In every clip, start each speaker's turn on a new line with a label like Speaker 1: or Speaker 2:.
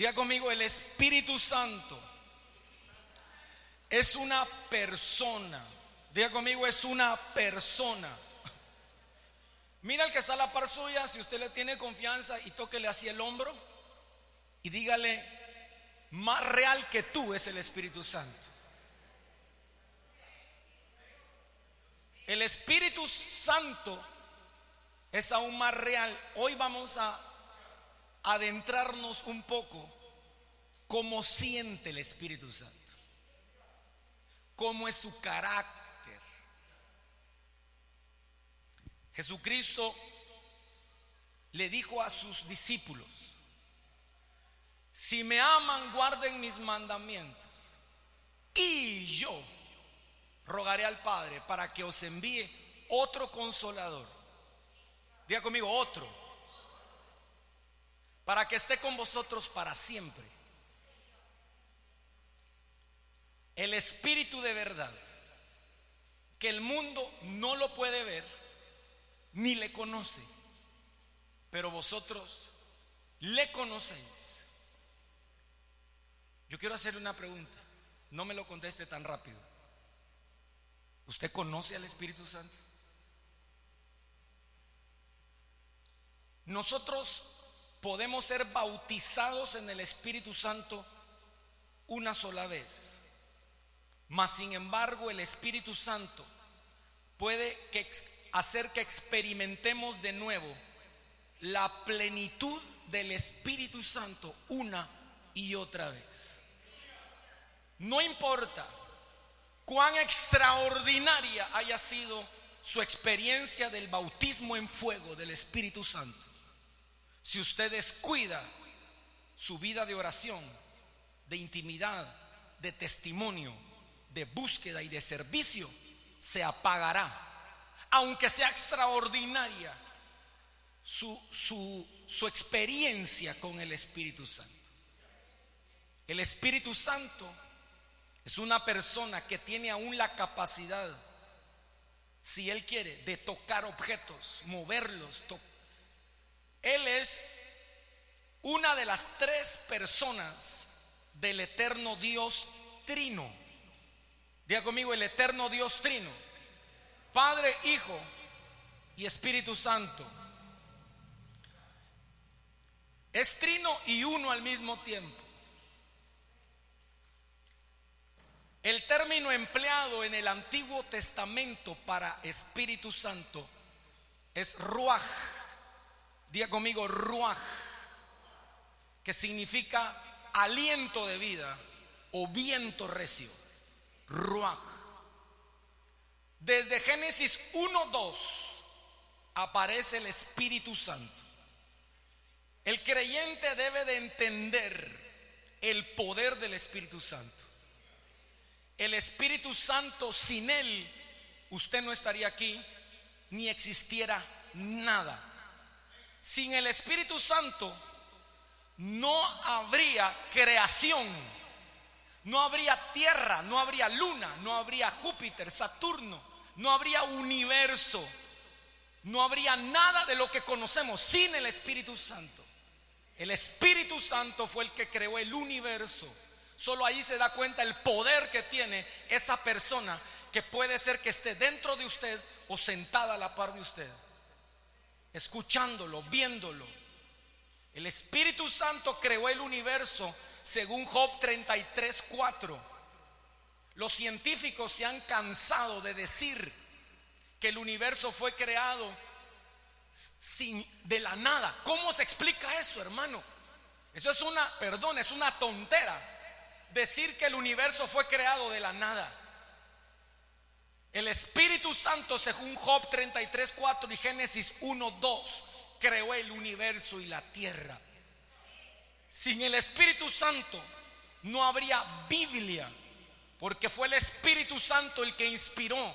Speaker 1: Diga conmigo, el Espíritu Santo es una persona. Diga conmigo, es una persona. Mira el que está a la par suya, si usted le tiene confianza y tóquele hacia el hombro y dígale, más real que tú es el Espíritu Santo. El Espíritu Santo es aún más real. Hoy vamos a adentrarnos un poco cómo siente el Espíritu Santo, cómo es su carácter. Jesucristo le dijo a sus discípulos, si me aman, guarden mis mandamientos. Y yo rogaré al Padre para que os envíe otro consolador. Diga conmigo, otro. Para que esté con vosotros para siempre. El Espíritu de verdad, que el mundo no lo puede ver ni le conoce, pero vosotros le conocéis. Yo quiero hacerle una pregunta, no me lo conteste tan rápido. ¿Usted conoce al Espíritu Santo? Nosotros podemos ser bautizados en el Espíritu Santo una sola vez. Mas sin embargo, el Espíritu Santo puede hacer que experimentemos de nuevo la plenitud del Espíritu Santo una y otra vez. No importa cuán extraordinaria haya sido su experiencia del bautismo en fuego del Espíritu Santo. Si usted descuida su vida de oración, de intimidad, de testimonio, de búsqueda y de servicio, se apagará, aunque sea extraordinaria su, su, su experiencia con el Espíritu Santo. El Espíritu Santo es una persona que tiene aún la capacidad, si Él quiere, de tocar objetos, moverlos. Él es una de las tres personas del eterno Dios Trino. Diga conmigo, el eterno Dios Trino. Padre, Hijo y Espíritu Santo. Es trino y uno al mismo tiempo. El término empleado en el Antiguo Testamento para Espíritu Santo es ruach. Diga conmigo ruach, que significa aliento de vida o viento recio. Ruach. Desde Génesis 1:2 aparece el Espíritu Santo. El creyente debe de entender el poder del Espíritu Santo. El Espíritu Santo, sin Él, usted no estaría aquí ni existiera nada. Sin el Espíritu Santo no habría creación, no habría tierra, no habría luna, no habría Júpiter, Saturno, no habría universo, no habría nada de lo que conocemos sin el Espíritu Santo. El Espíritu Santo fue el que creó el universo. Solo ahí se da cuenta el poder que tiene esa persona que puede ser que esté dentro de usted o sentada a la par de usted, escuchándolo, viéndolo. El Espíritu Santo creó el universo según Job 33, 4. Los científicos se han cansado de decir que el universo fue creado sin, de la nada. ¿Cómo se explica eso, hermano? Eso es una, perdón, es una tontera decir que el universo fue creado de la nada. El Espíritu Santo, según Job 33, 4 y Génesis 1, 2, creó el universo y la tierra. Sin el Espíritu Santo no habría Biblia, porque fue el Espíritu Santo el que inspiró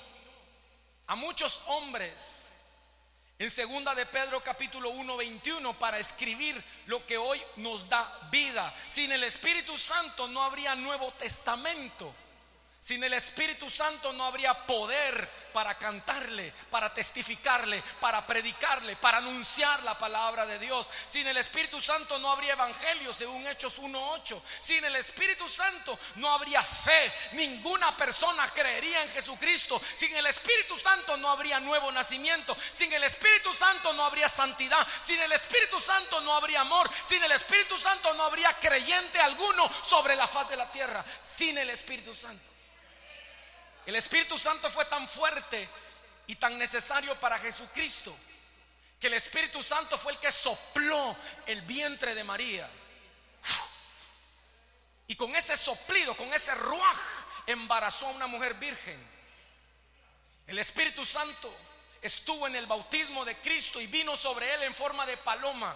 Speaker 1: a muchos hombres en segunda de Pedro capítulo 1, 21 para escribir lo que hoy nos da vida. Sin el Espíritu Santo no habría Nuevo Testamento. Sin el Espíritu Santo no habría poder para cantarle, para testificarle, para predicarle, para anunciar la palabra de Dios. Sin el Espíritu Santo no habría evangelio, según Hechos 1.8. Sin el Espíritu Santo no habría fe. Ninguna persona creería en Jesucristo. Sin el Espíritu Santo no habría nuevo nacimiento. Sin el Espíritu Santo no habría santidad. Sin el Espíritu Santo no habría amor. Sin el Espíritu Santo no habría creyente alguno sobre la faz de la tierra. Sin el Espíritu Santo. El Espíritu Santo fue tan fuerte y tan necesario para Jesucristo que el Espíritu Santo fue el que sopló el vientre de María. Y con ese soplido, con ese ruaj, embarazó a una mujer virgen. El Espíritu Santo estuvo en el bautismo de Cristo y vino sobre él en forma de paloma.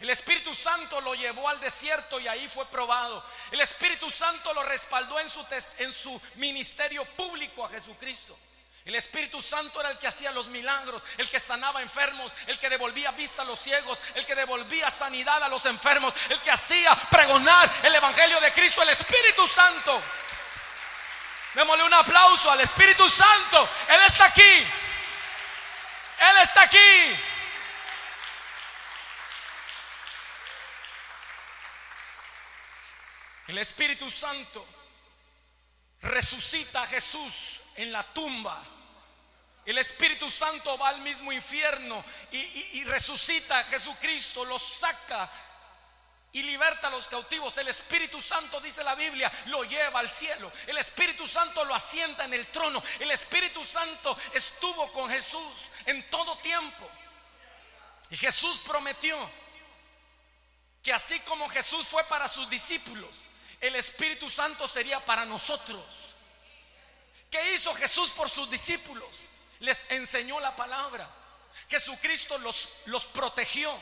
Speaker 1: El Espíritu Santo lo llevó al desierto y ahí fue probado. El Espíritu Santo lo respaldó en su, en su ministerio público a Jesucristo. El Espíritu Santo era el que hacía los milagros, el que sanaba enfermos, el que devolvía vista a los ciegos, el que devolvía sanidad a los enfermos, el que hacía pregonar el Evangelio de Cristo, el Espíritu Santo. Démosle un aplauso al Espíritu Santo. Él está aquí. Él está aquí. El Espíritu Santo resucita a Jesús en la tumba. El Espíritu Santo va al mismo infierno y, resucita a Jesucristo, lo saca y liberta a los cautivos. El Espíritu Santo, dice la Biblia, lo lleva al cielo. El Espíritu Santo lo asienta en el trono. El Espíritu Santo estuvo con Jesús en todo tiempo. Y Jesús prometió que así como Jesús fue para sus discípulos, el Espíritu Santo sería para nosotros. ¿Qué hizo Jesús por sus discípulos? Les enseñó la palabra. Jesucristo los, los protegió.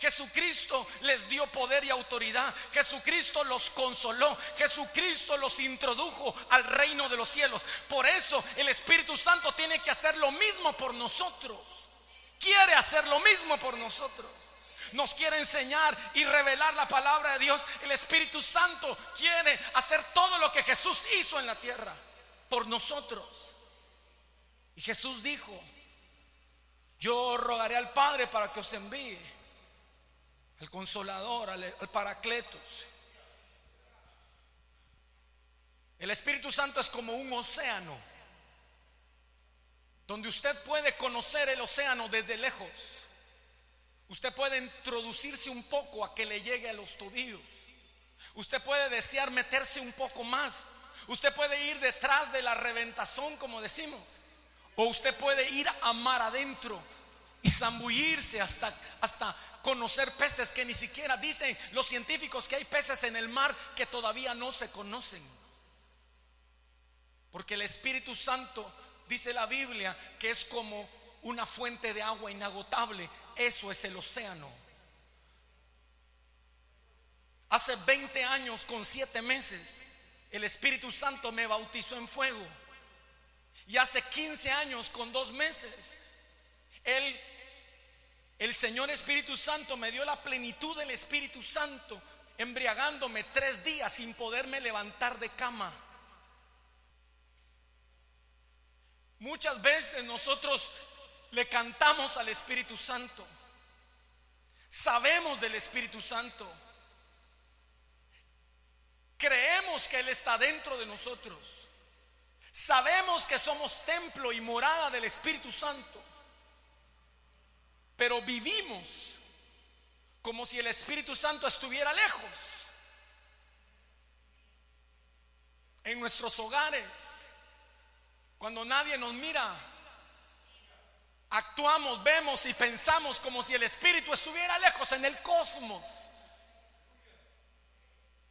Speaker 1: Jesucristo les dio poder y autoridad. Jesucristo los consoló. Jesucristo los introdujo al reino de los cielos. Por eso el Espíritu Santo tiene que hacer lo mismo por nosotros. Quiere hacer lo mismo por nosotros nos quiere enseñar y revelar la palabra de Dios. El Espíritu Santo quiere hacer todo lo que Jesús hizo en la tierra por nosotros. Y Jesús dijo, yo rogaré al Padre para que os envíe al consolador, al, paracletos. El Espíritu Santo es como un océano, donde usted puede conocer el océano desde lejos. Usted puede introducirse un poco a que le llegue a los tobillos. Usted puede desear meterse un poco más. Usted puede ir detrás de la reventazón, como decimos. O usted puede ir a mar adentro y zambullirse hasta, hasta conocer peces que ni siquiera dicen los científicos que hay peces en el mar que todavía no se conocen. Porque el Espíritu Santo, dice la Biblia, que es como una fuente de agua inagotable eso es el océano. Hace 20 años con 7 meses, el Espíritu Santo me bautizó en fuego. Y hace 15 años con 2 meses, Él, el Señor Espíritu Santo me dio la plenitud del Espíritu Santo, embriagándome tres días sin poderme levantar de cama. Muchas veces nosotros le cantamos al Espíritu Santo. Sabemos del Espíritu Santo. Creemos que Él está dentro de nosotros. Sabemos que somos templo y morada del Espíritu Santo. Pero vivimos como si el Espíritu Santo estuviera lejos. En nuestros hogares, cuando nadie nos mira, Actuamos, vemos y pensamos como si el Espíritu estuviera lejos en el cosmos.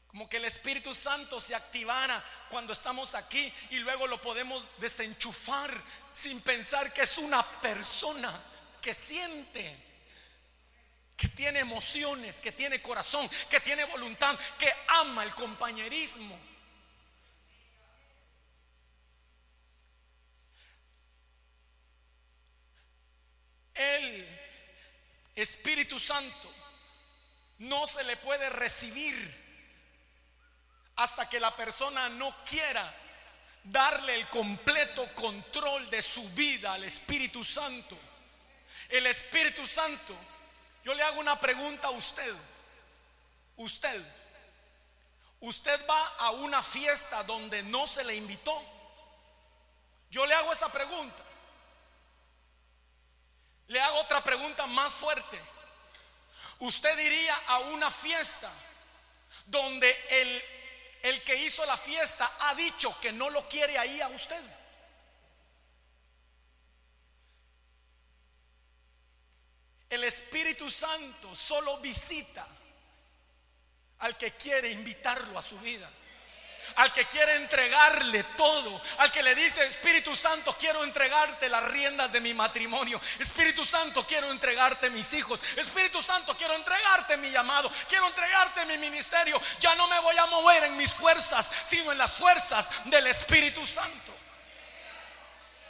Speaker 1: Como que el Espíritu Santo se activara cuando estamos aquí y luego lo podemos desenchufar sin pensar que es una persona que siente, que tiene emociones, que tiene corazón, que tiene voluntad, que ama el compañerismo. El Espíritu Santo no se le puede recibir hasta que la persona no quiera darle el completo control de su vida al Espíritu Santo. El Espíritu Santo, yo le hago una pregunta a usted. Usted, usted va a una fiesta donde no se le invitó. Yo le hago esa pregunta. Le hago otra pregunta más fuerte. Usted iría a una fiesta donde el, el que hizo la fiesta ha dicho que no lo quiere ahí a usted. El Espíritu Santo solo visita al que quiere invitarlo a su vida al que quiere entregarle todo, al que le dice, Espíritu Santo, quiero entregarte las riendas de mi matrimonio, Espíritu Santo, quiero entregarte mis hijos, Espíritu Santo, quiero entregarte mi llamado, quiero entregarte mi ministerio, ya no me voy a mover en mis fuerzas, sino en las fuerzas del Espíritu Santo.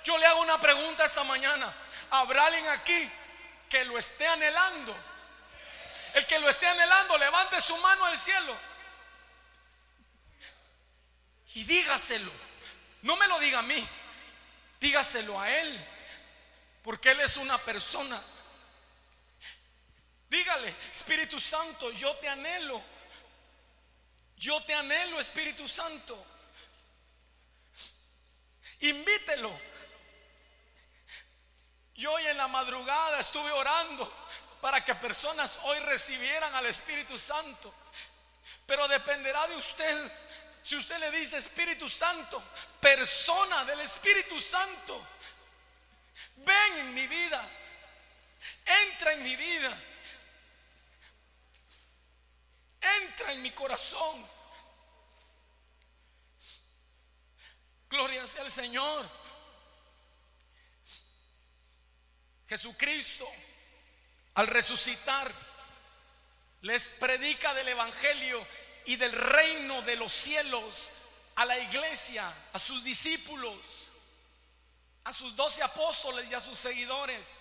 Speaker 1: Yo le hago una pregunta esta mañana, ¿habrá alguien aquí que lo esté anhelando? El que lo esté anhelando, levante su mano al cielo y dígaselo. No me lo diga a mí, dígaselo a Él, porque Él es una persona. Dígale, Espíritu Santo, yo te anhelo. Yo te anhelo, Espíritu Santo. Invítelo. Yo hoy en la madrugada estuve orando para que personas hoy recibieran al Espíritu Santo. Pero dependerá de usted si usted le dice Espíritu Santo, persona del Espíritu Santo, ven en mi vida, entra en mi vida, entra en mi corazón. Gloria sea al Señor. Jesucristo, al resucitar, les predica del Evangelio y del reino de los cielos a la iglesia, a sus discípulos, a sus doce apóstoles y a sus seguidores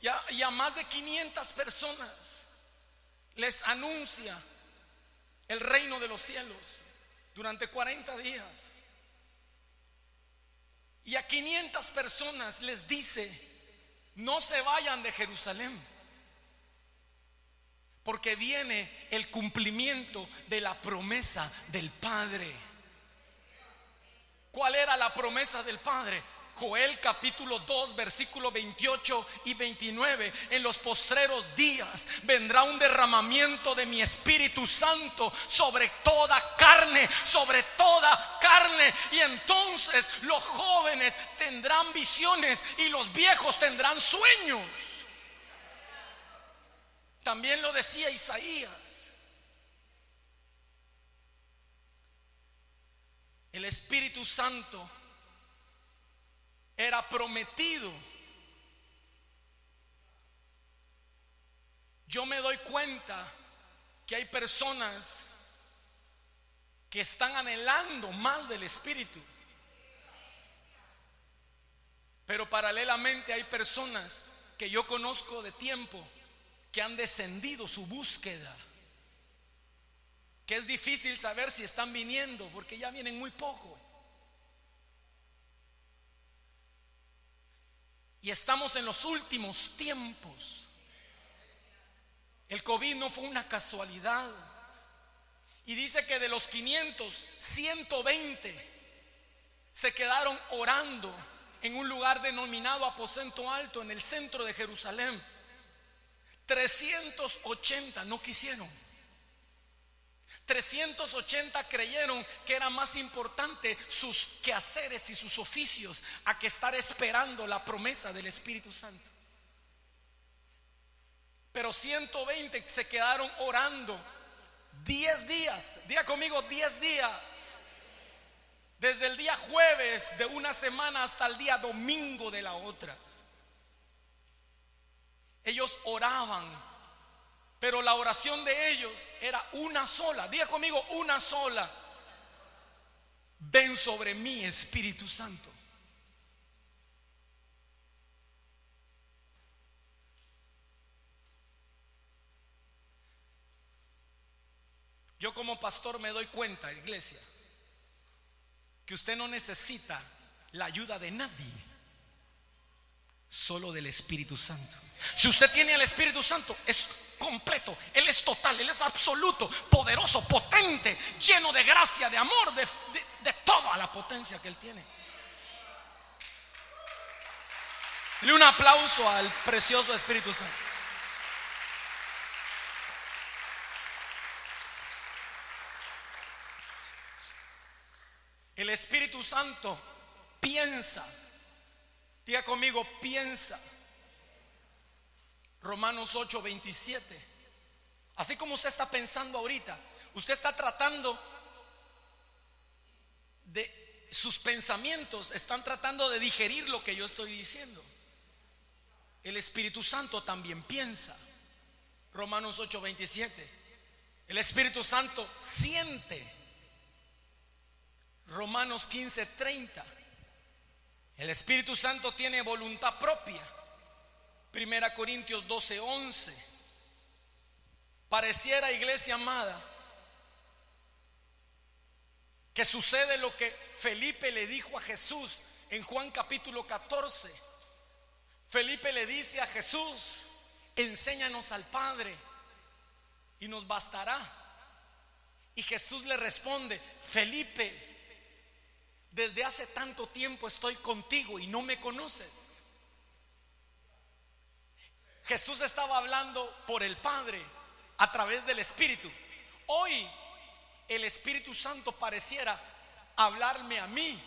Speaker 1: y a, más de 500 personas. Les anuncia el reino de los cielos durante 40 días. Y a 500 personas les dice, no se vayan de Jerusalén porque viene el cumplimiento de la promesa del Padre. ¿Cuál era la promesa del Padre? Joel capítulo 2 versículo 28 y 29 en los postreros días vendrá un derramamiento de mi Espíritu Santo sobre toda carne, sobre toda carne y entonces los jóvenes tendrán visiones y los viejos tendrán sueños. También lo decía Isaías. El Espíritu Santo era prometido. Yo me doy cuenta que hay personas que están anhelando más del Espíritu. Pero paralelamente hay personas que yo conozco de tiempo que han descendido su búsqueda. Que es difícil saber si están viniendo porque ya vienen muy poco. Y estamos en los últimos tiempos. El COVID no fue una casualidad. Y dice que de los 500, 120 se quedaron orando en un lugar denominado aposento alto en el centro de Jerusalén. 380 no quisieron. 380 creyeron que era más importante sus quehaceres y sus oficios a que estar esperando la promesa del Espíritu Santo. Pero 120 se quedaron orando 10 días. Diga conmigo 10 días. Desde el día jueves de una semana hasta el día domingo de la otra. Ellos oraban, pero la oración de ellos era una sola. Diga conmigo, una sola. Ven sobre mí, Espíritu Santo. Yo como pastor me doy cuenta, iglesia, que usted no necesita la ayuda de nadie, solo del Espíritu Santo. Si usted tiene al Espíritu Santo, es completo, Él es total, Él es absoluto, poderoso, potente, lleno de gracia, de amor, de, toda la potencia que Él tiene. Dile un aplauso al precioso Espíritu Santo. El Espíritu Santo piensa. Diga conmigo, piensa. Romanos 8, 27. Así como usted está pensando ahorita, usted está tratando de sus pensamientos, están tratando de digerir lo que yo estoy diciendo. El Espíritu Santo también piensa. Romanos 8, 27. El Espíritu Santo siente. Romanos 15, 30. El Espíritu Santo tiene voluntad propia. Primera Corintios 12, 11. Pareciera, iglesia amada, que sucede lo que Felipe le dijo a Jesús en Juan capítulo 14. Felipe le dice a Jesús, enséñanos al Padre y nos bastará. Y Jesús le responde, Felipe, desde hace tanto tiempo estoy contigo y no me conoces. Jesús estaba hablando por el Padre a través del Espíritu. Hoy el Espíritu Santo pareciera hablarme a mí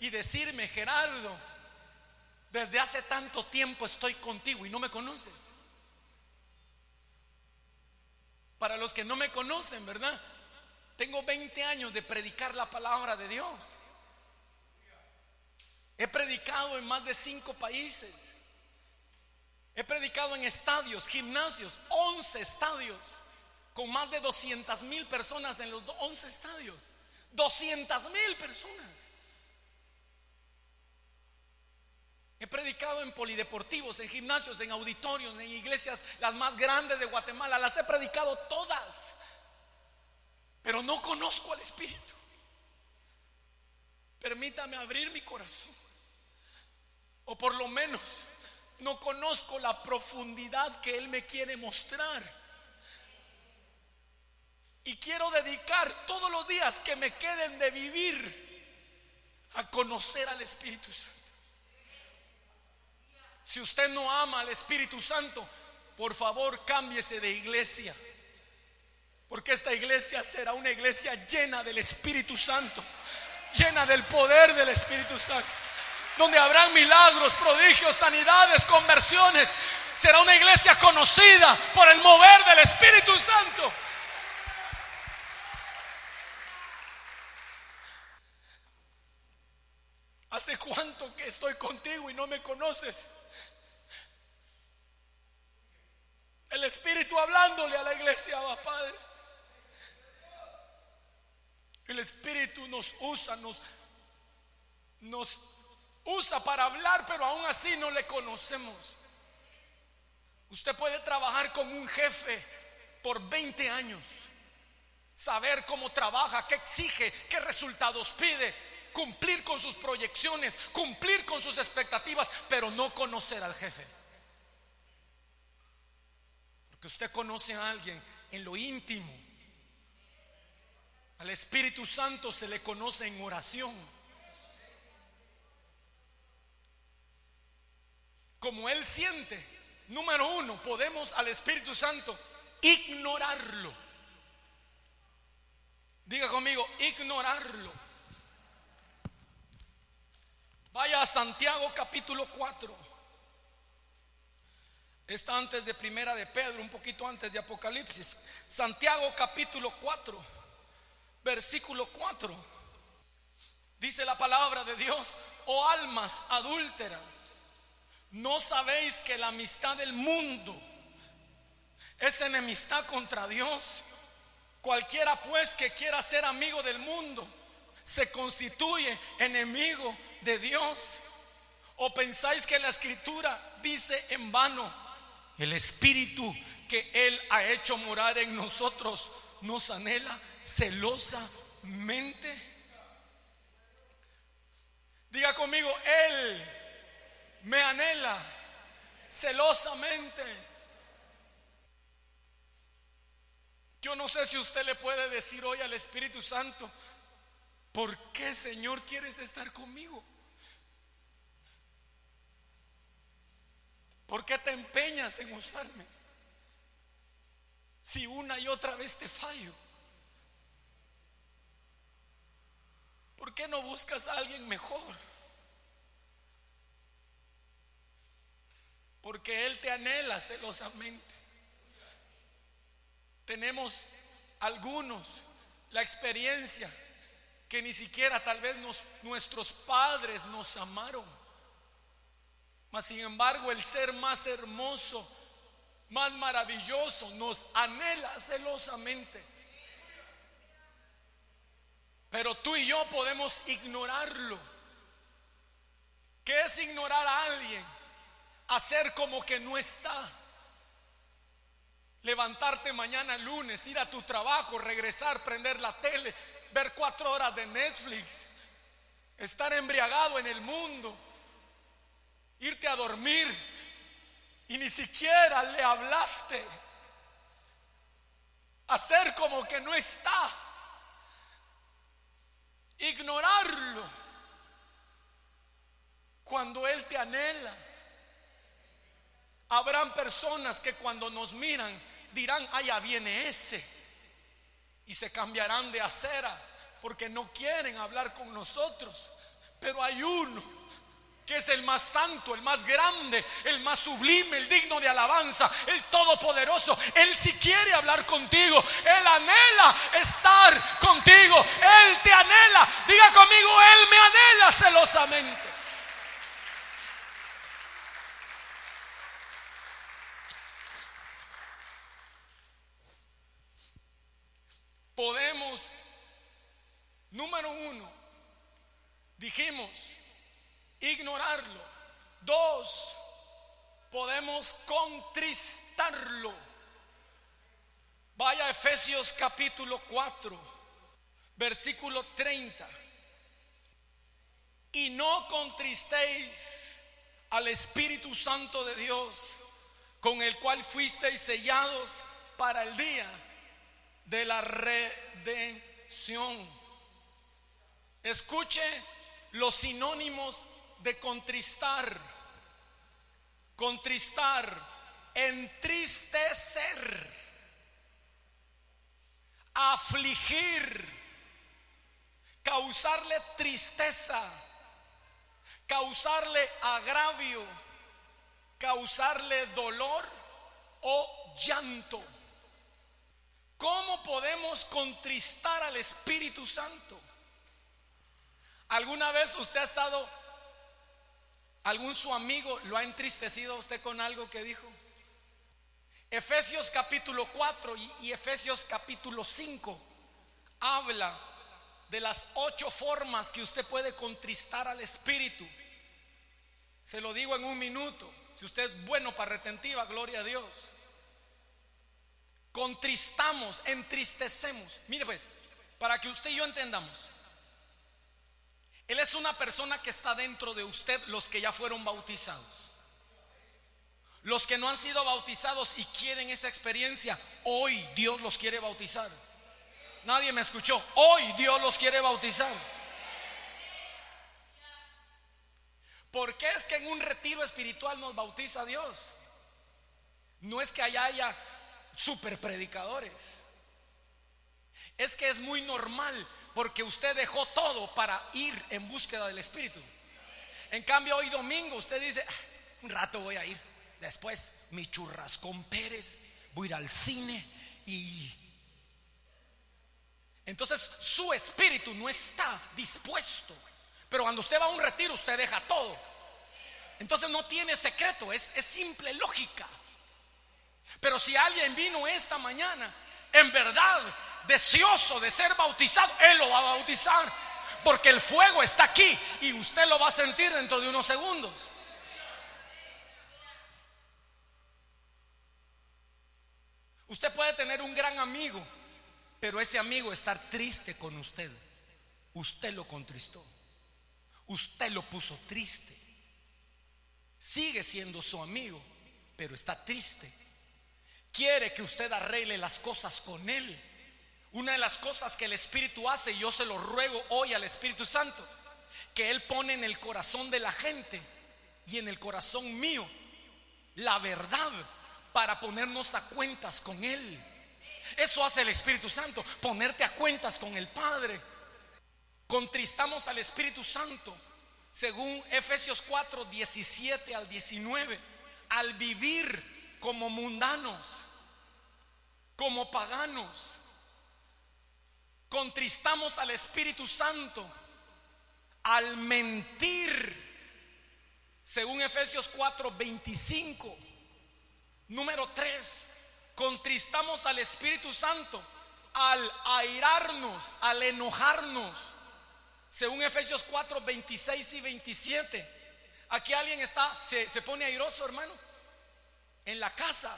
Speaker 1: y decirme, Gerardo, desde hace tanto tiempo estoy contigo y no me conoces. Para los que no me conocen, ¿verdad? Tengo 20 años de predicar la palabra de Dios. He predicado en más de cinco países. He predicado en estadios, gimnasios, 11 estadios, con más de 200 mil personas en los 11 estadios. 200 mil personas. He predicado en polideportivos, en gimnasios, en auditorios, en iglesias, las más grandes de Guatemala. Las he predicado todas. Pero no conozco al Espíritu. Permítame abrir mi corazón. O por lo menos no conozco la profundidad que Él me quiere mostrar. Y quiero dedicar todos los días que me queden de vivir a conocer al Espíritu Santo. Si usted no ama al Espíritu Santo, por favor cámbiese de iglesia. Porque esta iglesia será una iglesia llena del Espíritu Santo, llena del poder del Espíritu Santo donde habrán milagros, prodigios, sanidades, conversiones. Será una iglesia conocida por el mover del Espíritu Santo. ¿Hace cuánto que estoy contigo y no me conoces? El Espíritu hablándole a la iglesia, va Padre. El Espíritu nos usa, nos, nos usa para hablar, pero aún así no le conocemos. Usted puede trabajar con un jefe por 20 años, saber cómo trabaja, qué exige, qué resultados pide, cumplir con sus proyecciones, cumplir con sus expectativas, pero no conocer al jefe. Porque usted conoce a alguien en lo íntimo. Al Espíritu Santo se le conoce en oración. Como Él siente, número uno, podemos al Espíritu Santo ignorarlo. Diga conmigo, ignorarlo. Vaya a Santiago capítulo 4. Está antes de Primera de Pedro, un poquito antes de Apocalipsis. Santiago capítulo 4, versículo 4. Dice la palabra de Dios, oh almas adúlteras ¿No sabéis que la amistad del mundo es enemistad contra Dios? Cualquiera pues que quiera ser amigo del mundo se constituye enemigo de Dios. ¿O pensáis que la escritura dice en vano, el espíritu que Él ha hecho morar en nosotros nos anhela celosamente? Diga conmigo, Él me anhela celosamente. Yo no sé si usted le puede decir hoy al Espíritu Santo, ¿por qué Señor quieres estar conmigo? ¿Por qué te empeñas en usarme? Si una y otra vez te fallo. ¿Por qué no buscas a alguien mejor? Porque Él te anhela celosamente. Tenemos algunos la experiencia que ni siquiera tal vez nuestros padres nos amaron. Mas sin embargo el ser más hermoso, más maravilloso, nos anhela celosamente. Pero tú y yo podemos ignorarlo. ¿Qué es ignorar a alguien? Hacer como que no está. Levantarte mañana lunes, ir a tu trabajo, regresar, prender la tele, ver cuatro horas de Netflix, estar embriagado en el mundo, irte a dormir y ni siquiera le hablaste. Hacer como que no está ignorarlo cuando Él te anhela. Habrán personas que cuando nos miran dirán, allá viene ese. Y se cambiarán de acera porque no quieren hablar con nosotros. Pero hay uno que es el más santo, el más grande, el más sublime, el digno de alabanza, el todopoderoso. Él si quiere hablar contigo, Él anhela estar contigo, Él te anhela. Diga conmigo, Él me anhela celosamente. Podemos, número uno, dijimos, ignorarlo. Dos, podemos contristarlo. Vaya a Efesios capítulo 4, versículo 30. Y no contristéis al Espíritu Santo de Dios, con el cual fuisteis sellados para el día de la redención. Escuche los sinónimos de contristar. Contristar, entristecer, afligir, causarle tristeza, causarle agravio, causarle dolor o llanto. ¿Cómo podemos contristar al Espíritu Santo? ¿Alguna vez usted ha estado, algún su amigo lo ha entristecido a usted con algo que dijo? Efesios capítulo 4 y, Efesios capítulo 5 habla de las ocho formas que usted puede contristar al Espíritu. Se lo digo en un minuto. Si usted es bueno para retentiva, gloria a Dios. Contristamos, entristecemos. Mire pues, para que usted y yo entendamos. Él es una persona que está dentro de usted, los que ya fueron bautizados. Los que no han sido bautizados y quieren esa experiencia, hoy Dios los quiere bautizar. Nadie me escuchó. Hoy Dios los quiere bautizar. ¿Por qué es que en un retiro espiritual nos bautiza Dios? No es que allá haya super predicadores. Es que es muy normal porque usted dejó todo para ir en búsqueda del Espíritu. En cambio, hoy domingo usted dice, ah, un rato voy a ir. Después mi churrascón Pérez, voy a ir al cine y... Entonces su espíritu no está dispuesto. Pero cuando usted va a un retiro, usted deja todo. Entonces no tiene secreto, es, es simple lógica. Pero si alguien vino esta mañana, en verdad deseoso de ser bautizado, Él lo va a bautizar. Porque el fuego está aquí y usted lo va a sentir dentro de unos segundos. Usted puede tener un gran amigo, pero ese amigo estar triste con usted. Usted lo contristó. Usted lo puso triste. Sigue siendo su amigo, pero está triste. Quiere que usted arregle las cosas con él. Una de las cosas que el Espíritu hace, y yo se lo ruego hoy al Espíritu Santo, que Él pone en el corazón de la gente y en el corazón mío la verdad para ponernos a cuentas con Él. Eso hace el Espíritu Santo, ponerte a cuentas con el Padre. Contristamos al Espíritu Santo, según Efesios 4, 17 al 19, al vivir como mundanos, como paganos. Contristamos al Espíritu Santo al mentir, según Efesios 4, 25. Número 3, contristamos al Espíritu Santo al airarnos, al enojarnos, según Efesios 4, 26 y 27. Aquí alguien está, se, se pone airoso, hermano, en la casa,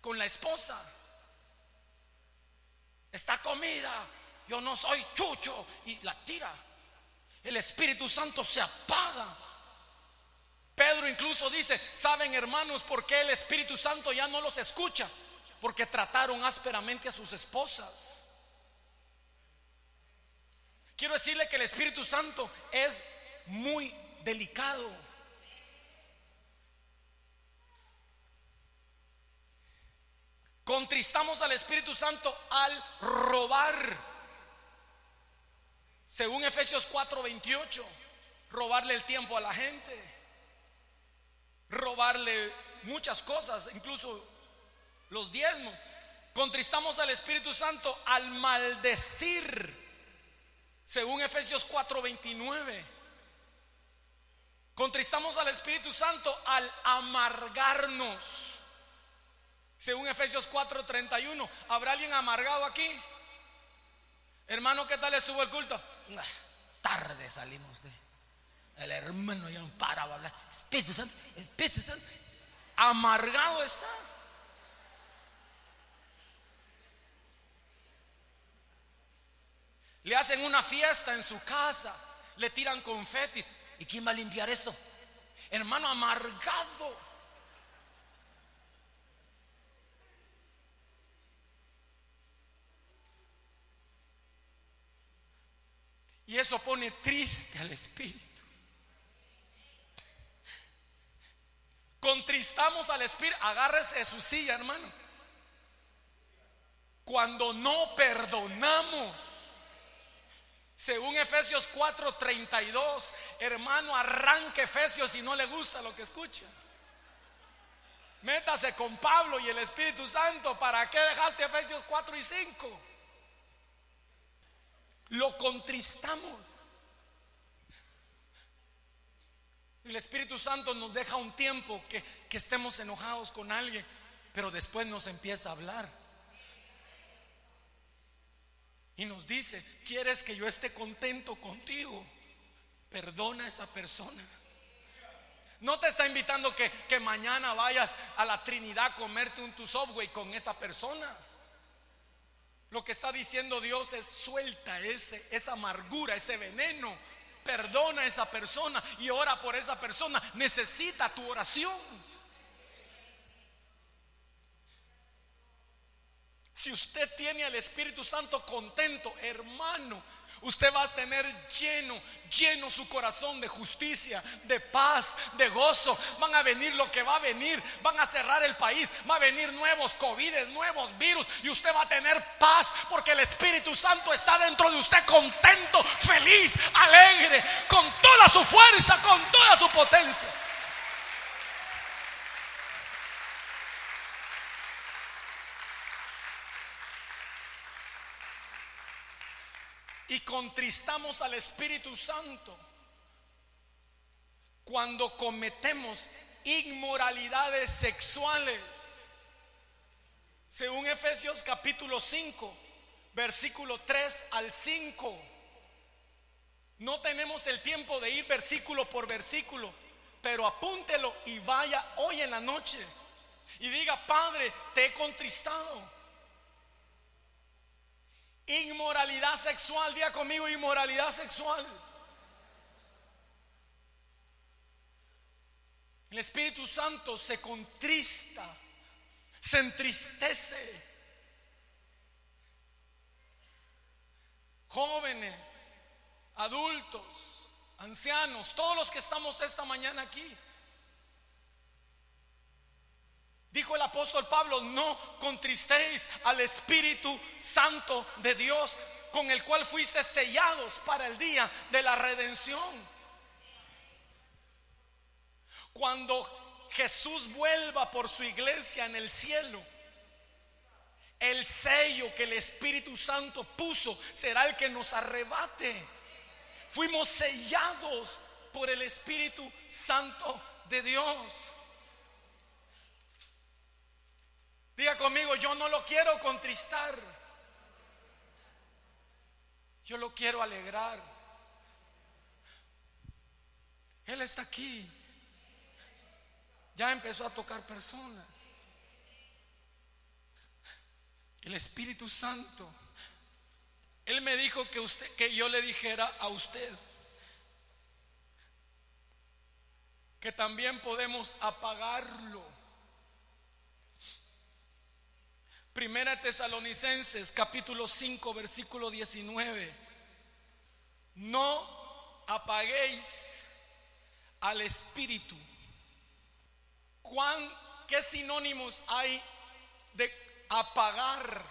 Speaker 1: con la esposa. Está comida, yo no soy chucho, y la tira. El Espíritu Santo se apaga. Pedro incluso dice, ¿saben hermanos por qué el Espíritu Santo ya no los escucha? Porque trataron ásperamente a sus esposas. Quiero decirle que el Espíritu Santo es muy delicado. Contristamos al Espíritu Santo al robar. Según Efesios 4:28, robarle el tiempo a la gente robarle muchas cosas, incluso los diezmos. Contristamos al Espíritu Santo al maldecir, según Efesios 4:29. Contristamos al Espíritu Santo al amargarnos, según Efesios 4:31. ¿Habrá alguien amargado aquí? Hermano, ¿qué tal estuvo el culto? Tarde salimos de... El hermano ya no para hablar. Espíritu Santo, Espíritu Santo. Amargado está. Le hacen una fiesta en su casa. Le tiran confetis. ¿Y quién va a limpiar esto? Hermano amargado. Y eso pone triste al espíritu. Contristamos al Espíritu. Agárrese su silla, hermano. Cuando no perdonamos. Según Efesios 4:32, hermano, arranque Efesios si no le gusta lo que escucha. Métase con Pablo y el Espíritu Santo. ¿Para qué dejaste Efesios 4 y 5? Lo contristamos. El Espíritu Santo nos deja un tiempo que, estemos enojados con alguien, pero después nos empieza a hablar. Y nos dice, ¿quieres que yo esté contento contigo? Perdona a esa persona. No te está invitando que, mañana vayas a la Trinidad a comerte un tu subway con esa persona. Lo que está diciendo Dios es suelta ese, esa amargura, ese veneno perdona a esa persona y ora por esa persona. Necesita tu oración. Si usted tiene al Espíritu Santo contento, hermano, Usted va a tener lleno, lleno su corazón de justicia, de paz, de gozo. Van a venir lo que va a venir. Van a cerrar el país. Va a venir nuevos COVID, nuevos virus. Y usted va a tener paz porque el Espíritu Santo está dentro de usted contento, feliz, alegre, con toda su fuerza, con toda su potencia. Y contristamos al Espíritu Santo cuando cometemos inmoralidades sexuales. Según Efesios capítulo 5, versículo 3 al 5. No tenemos el tiempo de ir versículo por versículo, pero apúntelo y vaya hoy en la noche y diga, Padre, te he contristado Inmoralidad sexual, día conmigo, inmoralidad sexual. El Espíritu Santo se contrista, se entristece. Jóvenes, adultos, ancianos, todos los que estamos esta mañana aquí, Dijo el apóstol Pablo, no contristéis al Espíritu Santo de Dios, con el cual fuiste sellados para el día de la redención. Cuando Jesús vuelva por su iglesia en el cielo, el sello que el Espíritu Santo puso será el que nos arrebate. Fuimos sellados por el Espíritu Santo de Dios. Diga conmigo, yo no lo quiero contristar. Yo lo quiero alegrar. Él está aquí. Ya empezó a tocar personas. El Espíritu Santo. Él me dijo que que yo le dijera a usted que también podemos apagarlo. Primera Tesalonicenses capítulo 5 versículo 19. No apaguéis al espíritu. ¿Cuán, ¿Qué sinónimos hay de apagar,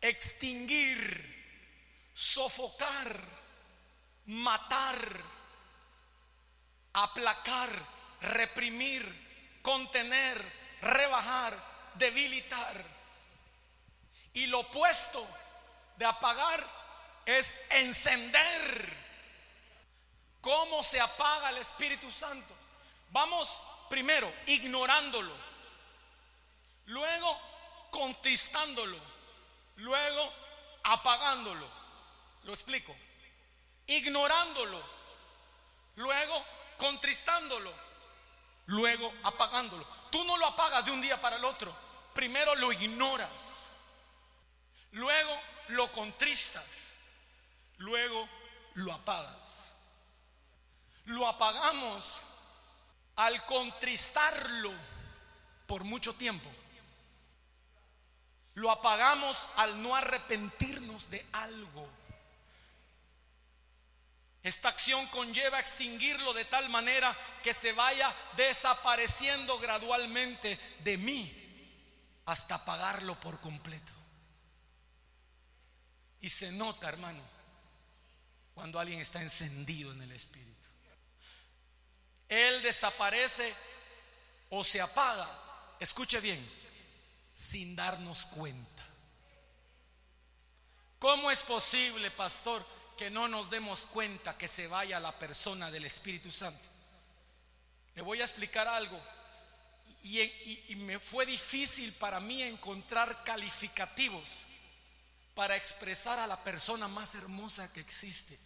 Speaker 1: extinguir, sofocar, matar, aplacar, reprimir, contener, rebajar, debilitar? Y lo opuesto de apagar es encender. ¿Cómo se apaga el Espíritu Santo? Vamos primero ignorándolo, luego contristándolo, luego apagándolo. Lo explico. Ignorándolo, luego contristándolo, luego apagándolo. Tú no lo apagas de un día para el otro. Primero lo ignoras. Luego lo contristas. Luego lo apagas. Lo apagamos al contristarlo por mucho tiempo. Lo apagamos al no arrepentirnos de algo. Esta acción conlleva extinguirlo de tal manera que se vaya desapareciendo gradualmente de mí hasta apagarlo por completo. Y se nota, hermano, cuando alguien está encendido en el Espíritu. Él desaparece o se apaga, escuche bien, sin darnos cuenta. ¿Cómo es posible, pastor, que no nos demos cuenta que se vaya la persona del Espíritu Santo? Le voy a explicar algo. Y, y me fue difícil para mí encontrar calificativos para expresar a la persona más hermosa que existe.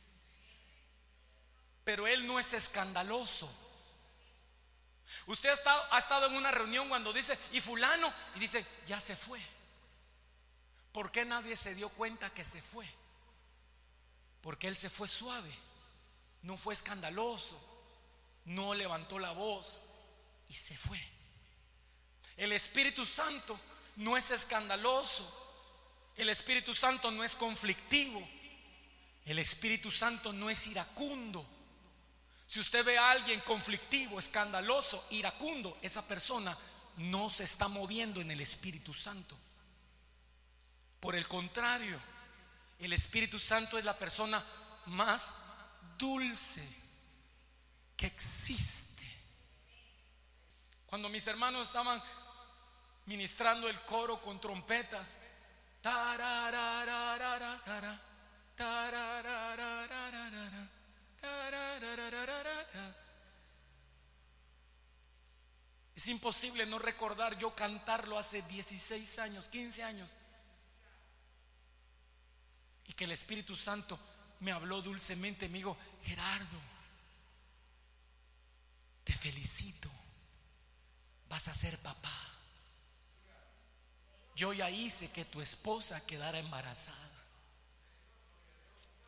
Speaker 1: Pero Él no es escandaloso. Usted ha estado, ha estado, en una reunión cuando dice, y fulano, y dice, ya se fue. ¿Por qué nadie se dio cuenta que se fue? Porque Él se fue suave, no fue escandaloso, no levantó la voz y se fue. El Espíritu Santo no es escandaloso, el Espíritu Santo no es conflictivo. El Espíritu Santo no es iracundo. Si usted ve a alguien conflictivo, escandaloso, iracundo, esa persona no se está moviendo en el Espíritu Santo. Por el contrario, el Espíritu Santo es la persona más dulce que existe. Cuando mis hermanos estaban ministrando el coro con trompetas, es imposible no recordar yo cantarlo hace 16 años, 15 años. Y que el Espíritu Santo me habló dulcemente, me dijo, Gerardo, te felicito, vas a ser papá yo ya hice que tu esposa quedara embarazada.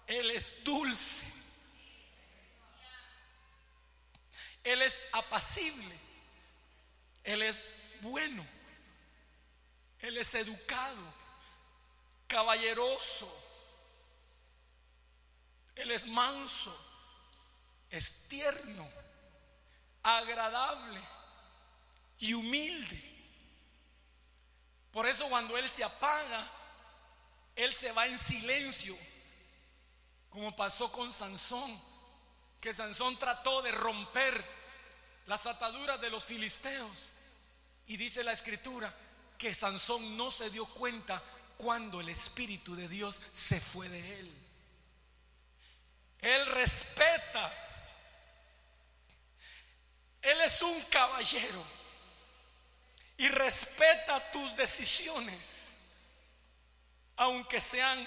Speaker 1: Él es dulce. Él es apacible. Él es bueno. Él es educado, caballeroso. Él es manso, es tierno, agradable y humilde. Por eso cuando Él se apaga, Él se va en silencio, como pasó con Sansón, que Sansón trató de romper las ataduras de los filisteos. Y dice la escritura que Sansón no se dio cuenta cuando el Espíritu de Dios se fue de él. Él respeta. Él es un caballero y respeta tus decisiones, aunque sean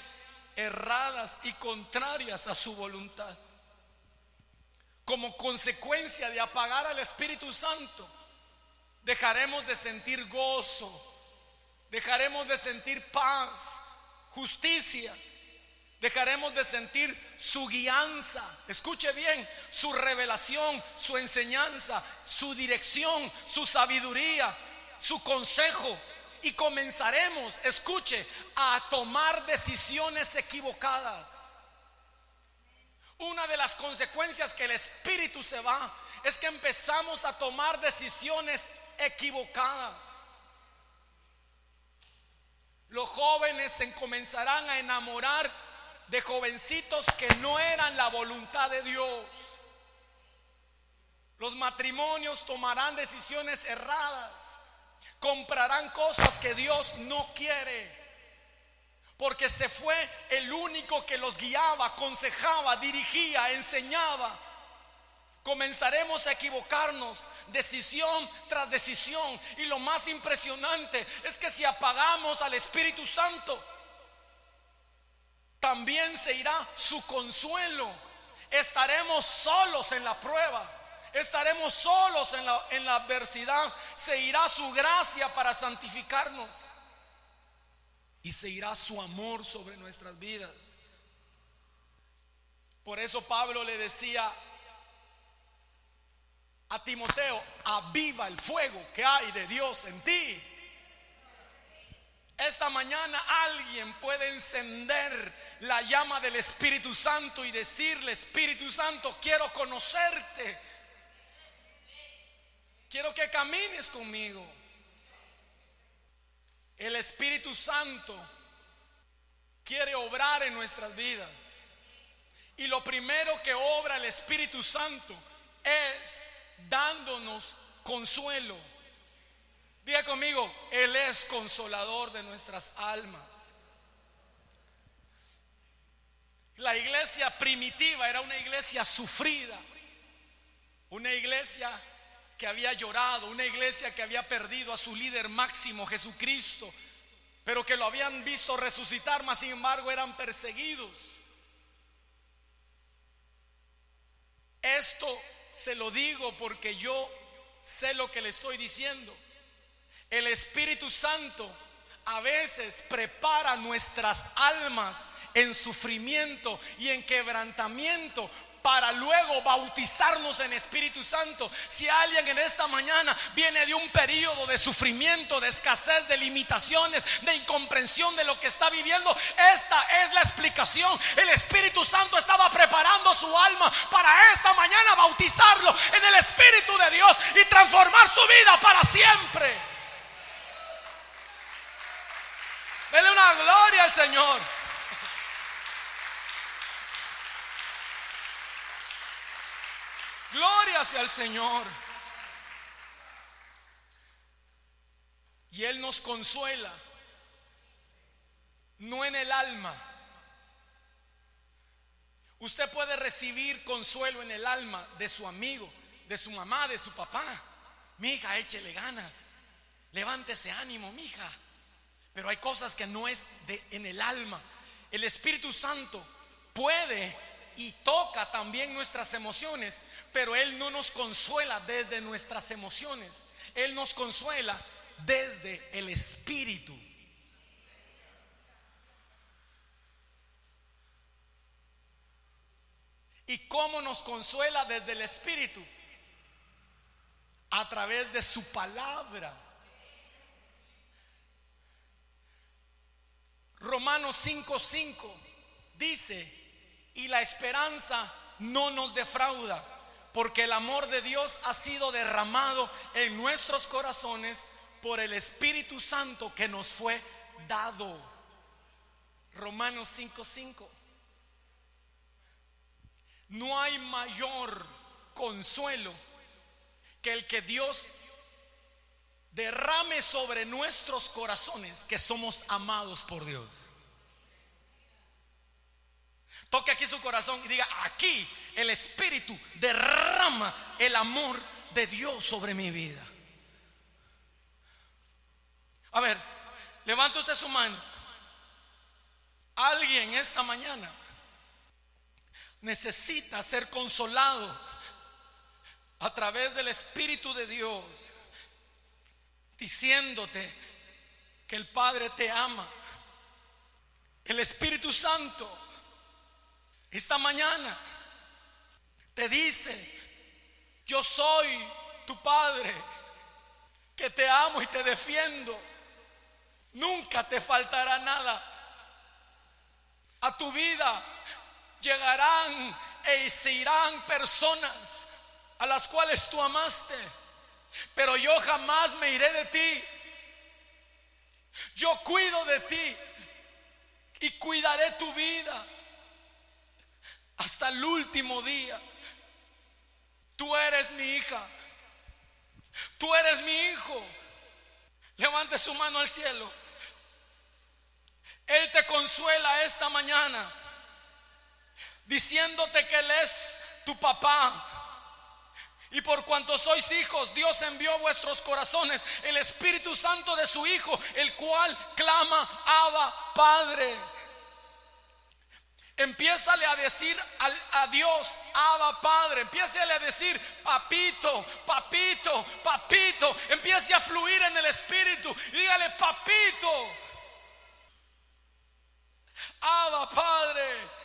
Speaker 1: erradas y contrarias a su voluntad. Como consecuencia de apagar al Espíritu Santo, dejaremos de sentir gozo, dejaremos de sentir paz, justicia, dejaremos de sentir su guianza, escuche bien, su revelación, su enseñanza, su dirección, su sabiduría, su consejo y comenzaremos, escuche, a tomar decisiones equivocadas. Una de las consecuencias que el espíritu se va es que empezamos a tomar decisiones equivocadas. Los jóvenes se comenzarán a enamorar de jovencitos que no eran la voluntad de Dios. Los matrimonios tomarán decisiones erradas comprarán cosas que Dios no quiere. Porque se fue el único que los guiaba, aconsejaba, dirigía, enseñaba. Comenzaremos a equivocarnos decisión tras decisión. Y lo más impresionante es que si apagamos al Espíritu Santo, también se irá su consuelo. Estaremos solos en la prueba. Estaremos solos en la, adversidad. Se irá su gracia para santificarnos. Y se irá su amor sobre nuestras vidas. Por eso Pablo le decía a Timoteo, aviva el fuego que hay de Dios en ti. Esta mañana alguien puede encender la llama del Espíritu Santo y decirle, Espíritu Santo, quiero conocerte. Quiero que camines conmigo. El Espíritu Santo quiere obrar en nuestras vidas. Y lo primero que obra el Espíritu Santo es dándonos consuelo. Diga conmigo, Él es consolador de nuestras almas. La iglesia primitiva era una iglesia sufrida, una iglesia que había llorado, una iglesia que había perdido a su líder máximo, Jesucristo, pero que lo habían visto resucitar, mas sin embargo eran perseguidos. Esto se lo digo porque yo sé lo que le estoy diciendo. El Espíritu Santo a veces prepara nuestras almas en sufrimiento y en quebrantamiento para luego bautizarnos en Espíritu Santo. Si alguien en esta mañana viene de un periodo de sufrimiento, de escasez, de limitaciones, de incomprensión de lo que está viviendo, esta es la explicación. El Espíritu Santo estaba preparando su alma para esta mañana bautizarlo en el Espíritu de Dios y transformar su vida para siempre. Dele una gloria al Señor. Gloria sea al Señor. Y Él nos consuela, no en el alma. Usted puede recibir consuelo en el alma de su amigo, de su mamá, de su papá. Mi hija, échele ganas. Levántese ánimo, mi hija. Pero hay cosas que no es de, en el alma. El Espíritu Santo puede y toca también nuestras emociones, pero Él no nos consuela desde nuestras emociones, Él nos consuela desde el Espíritu. ¿Y cómo nos consuela desde el Espíritu? a través de su palabra. Romanos 5:5 dice, y la esperanza no nos defrauda, porque el amor de Dios ha sido derramado en nuestros corazones por el Espíritu Santo que nos fue dado. Romanos 5:5. No hay mayor consuelo que el que Dios derrame sobre nuestros corazones que somos amados por Dios. Toque aquí su corazón y diga, aquí el Espíritu derrama el amor de Dios sobre mi vida. A ver, levante usted su mano. Alguien esta mañana necesita ser consolado a través del Espíritu de Dios, diciéndote que el Padre te ama. El Espíritu Santo esta mañana te dice, yo soy tu Padre, que te amo y te defiendo. Nunca te faltará nada. A tu vida llegarán e se irán personas a las cuales tú amaste, pero yo jamás me iré de ti. Yo cuido de ti y cuidaré tu vida hasta el último día. Tú eres mi hija. Tú eres mi hijo. Levante su mano al cielo. Él te consuela esta mañana diciéndote que Él es tu papá. Y por cuanto sois hijos, Dios envió a vuestros corazones el Espíritu Santo de su Hijo, el cual clama, Abba, Padre. Empiezale a decir a, Dios, Abba Padre. Empiezale a decir, papito, papito, papito. Empiece a fluir en el Espíritu. dígale, papito. Abba Padre.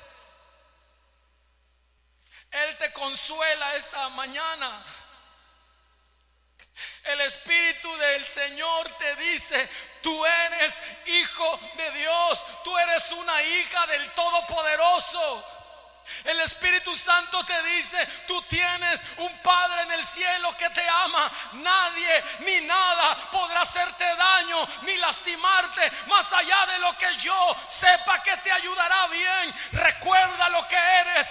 Speaker 1: Él te consuela esta mañana. El Espíritu del Señor te dice, tú eres hijo de Dios, tú eres una hija del Todopoderoso. El Espíritu Santo te dice, tú tienes un Padre en el cielo que te ama. Nadie ni nada podrá hacerte daño ni lastimarte más allá de lo que yo sepa que te ayudará bien. Recuerda lo que eres.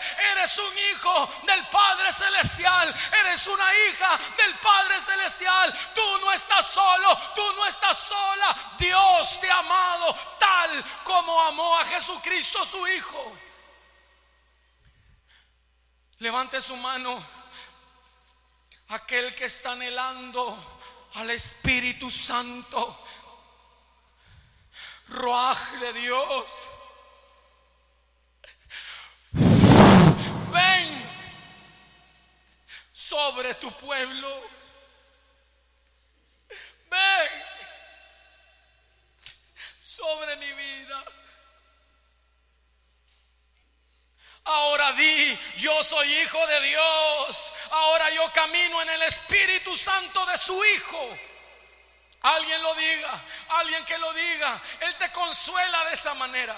Speaker 1: Eres un hijo del Padre Celestial. Eres una hija del Padre Celestial. Tú no estás solo, tú no estás sola. Dios te ha amado tal como amó a Jesucristo su Hijo. Levante su mano. Aquel que está anhelando al Espíritu Santo. Ruaj de Dios. Ven sobre tu pueblo. Ven sobre mi vida. Ahora di, yo soy hijo de Dios. Ahora yo camino en el Espíritu Santo de su Hijo. Alguien lo diga, alguien que lo diga. Él te consuela de esa manera.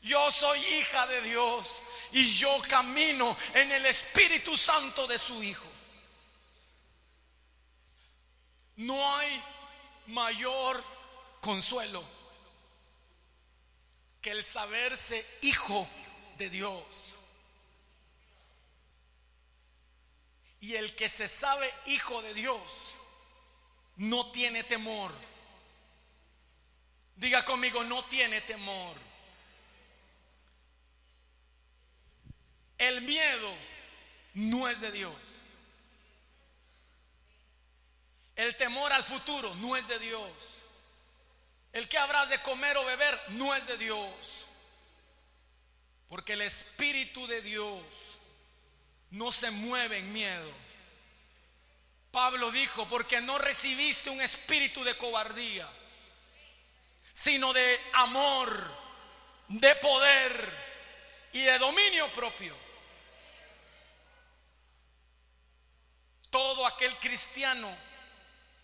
Speaker 1: Yo soy hija de Dios y yo camino en el Espíritu Santo de su Hijo. No hay mayor consuelo el saberse hijo de Dios. Y el que se sabe hijo de Dios no tiene temor. Diga conmigo, no tiene temor. El miedo no es de Dios. El temor al futuro no es de Dios. El que habrás de comer o beber no es de Dios. Porque el Espíritu de Dios no se mueve en miedo. Pablo dijo, porque no recibiste un espíritu de cobardía, sino de amor, de poder y de dominio propio. Todo aquel cristiano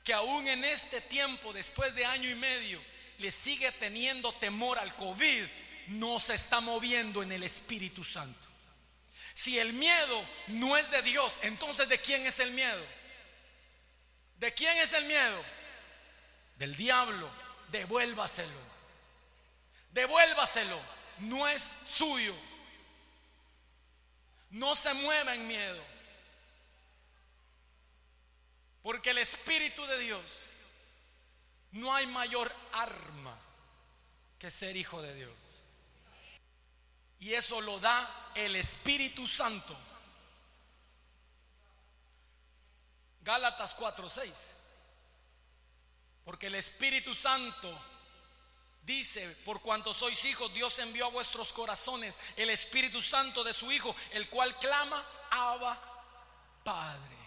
Speaker 1: que aún en este tiempo, después de año y medio, le sigue teniendo temor al COVID, no se está moviendo en el Espíritu Santo. Si el miedo no es de Dios, entonces ¿de quién es el miedo? ¿De quién es el miedo? Del diablo. Devuélvaselo. Devuélvaselo. No es suyo. No se mueva en miedo. Porque el Espíritu de Dios, no hay mayor arma que ser hijo de Dios. Y eso lo da el Espíritu Santo. Gálatas 4:6. Porque el Espíritu Santo dice, por cuanto sois hijos, Dios envió a vuestros corazones el Espíritu Santo de su Hijo, el cual clama, Abba, Padre.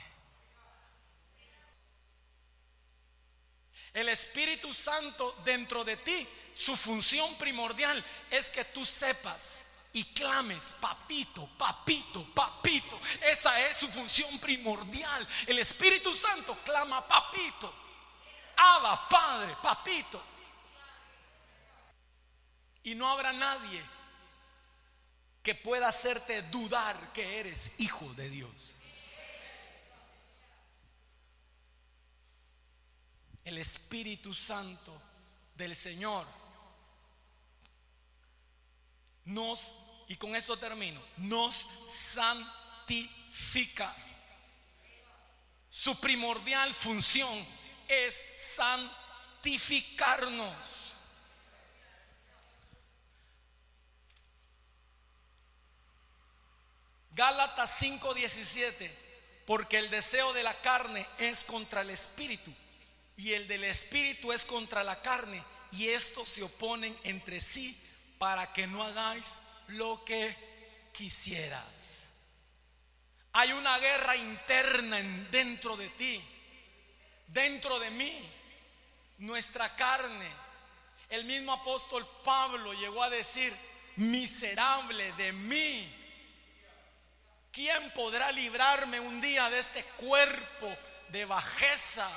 Speaker 1: El Espíritu Santo dentro de ti, su función primordial es que tú sepas y clames, papito, papito, papito. Esa es su función primordial. El Espíritu Santo clama, papito. Abba, Padre, papito. Y no habrá nadie que pueda hacerte dudar que eres hijo de Dios. El Espíritu Santo del Señor nos, y con esto termino, nos santifica. Su primordial función es santificarnos. Gálatas 5:17, porque el deseo de la carne es contra el espíritu y el del espíritu es contra la carne, y estos se oponen entre sí para que no hagáis lo que quisieras. Hay una guerra interna dentro de ti, dentro de mí, nuestra carne. El mismo apóstol Pablo llegó a decir, miserable de mí. ¿Quién podrá librarme un día de este cuerpo de bajeza?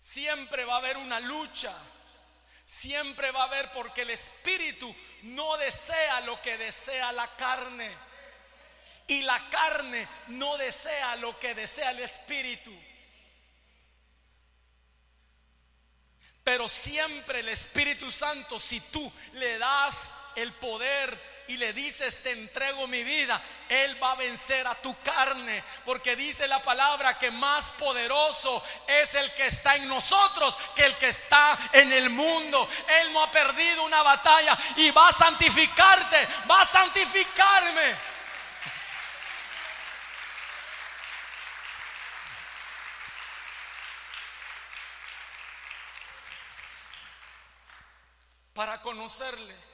Speaker 1: Siempre va a haber una lucha. Siempre va a haber porque el espíritu no desea lo que desea la carne. Y la carne no desea lo que desea el espíritu. Pero siempre el Espíritu Santo, si tú le das el poder y le dices, te entrego mi vida, Él va a vencer a tu carne. Porque dice la palabra que más poderoso es el que está en nosotros que el que está en el mundo. Él no ha perdido una batalla y va a santificarte, va a santificarme. Para conocerle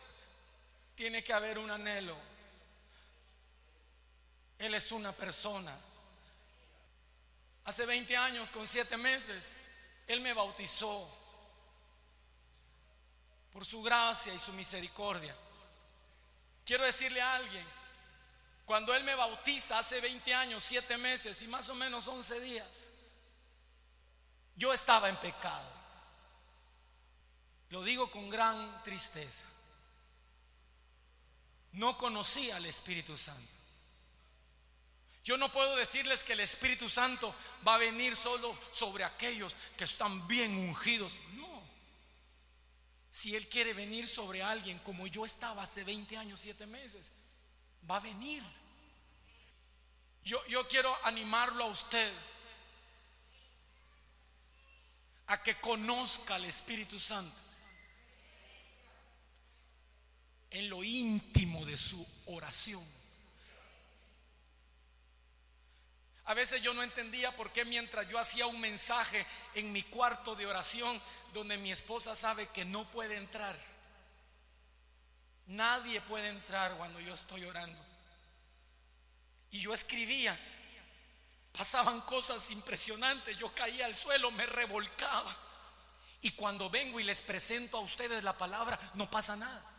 Speaker 1: tiene que haber un anhelo. Él es una persona. Hace 20 años, con 7 meses, Él me bautizó por su gracia y su misericordia. Quiero decirle a alguien, cuando Él me bautiza hace 20 años, 7 meses y más o menos 11 días, yo estaba en pecado. Lo digo con gran tristeza no conocía al Espíritu Santo. Yo no puedo decirles que el Espíritu Santo va a venir solo sobre aquellos que están bien ungidos. No. Si Él quiere venir sobre alguien como yo estaba hace 20 años, 7 meses, va a venir. Yo, yo quiero animarlo a usted a que conozca al Espíritu Santo. En lo íntimo de su oración. A veces yo no entendía por qué mientras yo hacía un mensaje en mi cuarto de oración donde mi esposa sabe que no puede entrar. Nadie puede entrar cuando yo estoy orando. Y yo escribía. Pasaban cosas impresionantes. Yo caía al suelo, me revolcaba. Y cuando vengo y les presento a ustedes la palabra, no pasa nada.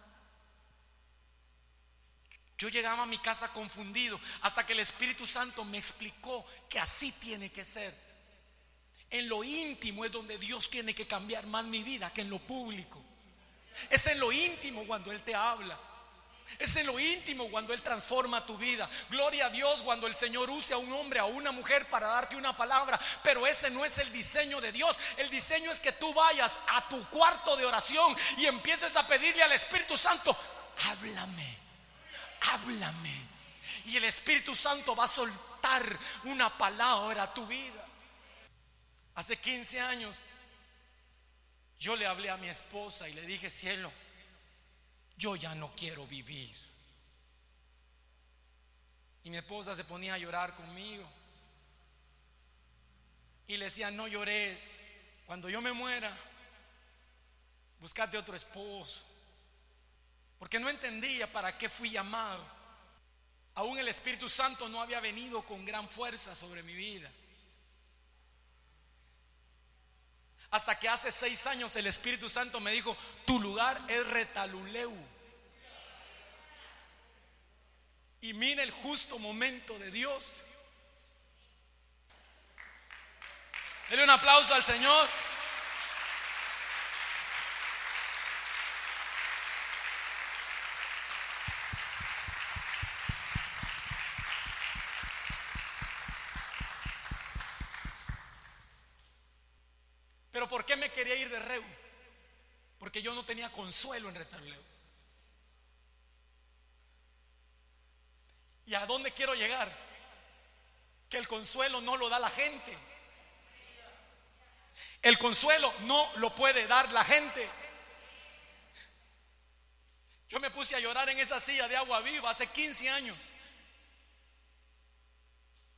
Speaker 1: Yo llegaba a mi casa confundido hasta que el Espíritu Santo me explicó que así tiene que ser. En lo íntimo es donde Dios tiene que cambiar más mi vida que en lo público. Es en lo íntimo cuando Él te habla. Es en lo íntimo cuando Él transforma tu vida. Gloria a Dios cuando el Señor use a un hombre, a una mujer para darte una palabra. Pero ese no es el diseño de Dios. El diseño es que tú vayas a tu cuarto de oración y empieces a pedirle al Espíritu Santo, háblame, háblame. Y el Espíritu Santo va a soltar una palabra a tu vida. Hace 15 años yo le hablé a mi esposa y le dije, cielo, yo ya no quiero vivir. Y mi esposa se ponía a llorar conmigo. Y le decía, no llores. Cuando yo me muera, buscate otro esposo. Porque no entendía para qué fui llamado. Aún el Espíritu Santo no había venido con gran fuerza sobre mi vida. Hasta que hace seis años el Espíritu Santo me dijo, tu lugar es Retaluleu. Y mira el justo momento de Dios. Dele un aplauso al Señor. Pero ¿por qué me quería ir de Reu? Porque yo no tenía consuelo en Retaluleu. ¿Y a dónde quiero llegar? Que el consuelo no lo da la gente. El consuelo no lo puede dar la gente. Yo me puse a llorar en esa silla de agua viva hace 15 años.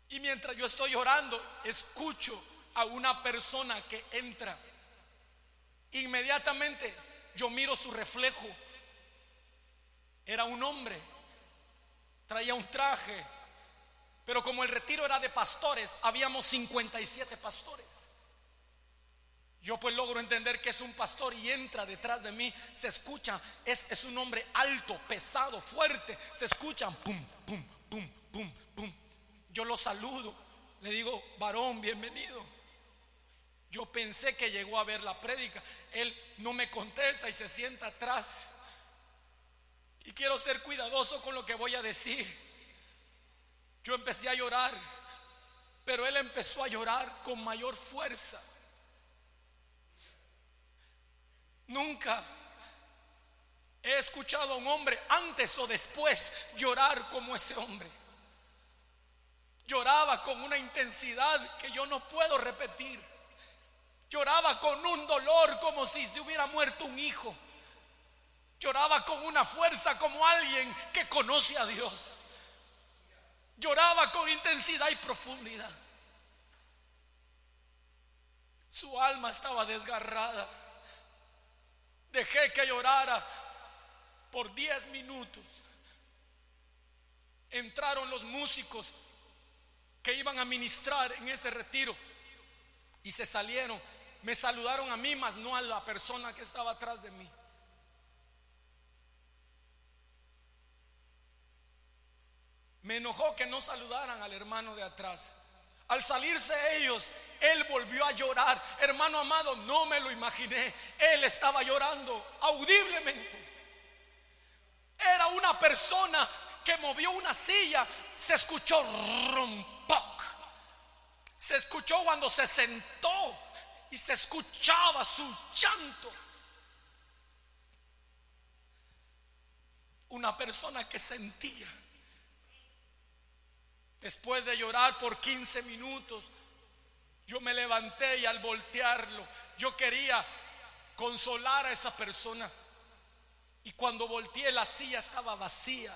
Speaker 1: Y mientras yo estoy llorando, escucho a una persona que entra. Inmediatamente yo miro su reflejo. Era un hombre traía un traje, pero como el retiro era de pastores, habíamos 57 pastores. Yo pues logro entender que es un pastor y entra detrás de mí, se escucha, es, es un hombre alto, pesado, fuerte, se escuchan, pum, pum, pum, pum, pum. Yo lo saludo, le digo, varón, bienvenido. Yo pensé que llegó a ver la prédica, él no me contesta y se sienta atrás. Y quiero ser cuidadoso con lo que voy a decir. Yo empecé a llorar, pero él empezó a llorar con mayor fuerza. Nunca he escuchado a un hombre antes o después llorar como ese hombre. Lloraba con una intensidad que yo no puedo repetir. Lloraba con un dolor como si se hubiera muerto un hijo. Lloraba con una fuerza como alguien que conoce a Dios. Lloraba con intensidad y profundidad. Su alma estaba desgarrada. Dejé que llorara por 10 minutos. Entraron los músicos que iban a ministrar en ese retiro y se salieron. Me saludaron a mí, mas no a la persona que estaba atrás de mí. Me enojó que no saludaran al hermano de atrás. Al salirse ellos, él volvió a llorar. Hermano amado, no me lo imaginé. Él estaba llorando audiblemente. Era una persona que movió una silla. Se escuchó rompoc. Se escuchó cuando se sentó y se escuchaba su llanto. Una persona que sentía Después de llorar por 15 minutos, yo me levanté y al voltearlo, yo quería consolar a esa persona. Y cuando volteé la silla estaba vacía.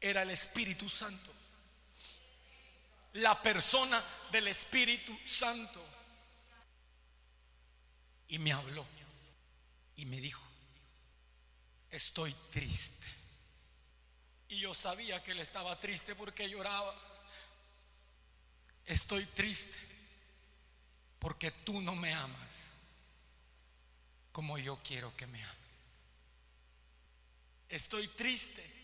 Speaker 1: Era el Espíritu Santo. La persona del Espíritu Santo. Y me habló. Y me dijo, estoy triste. Y yo sabía que él estaba triste porque lloraba. Estoy triste porque tú no me amas como yo quiero que me ames. Estoy triste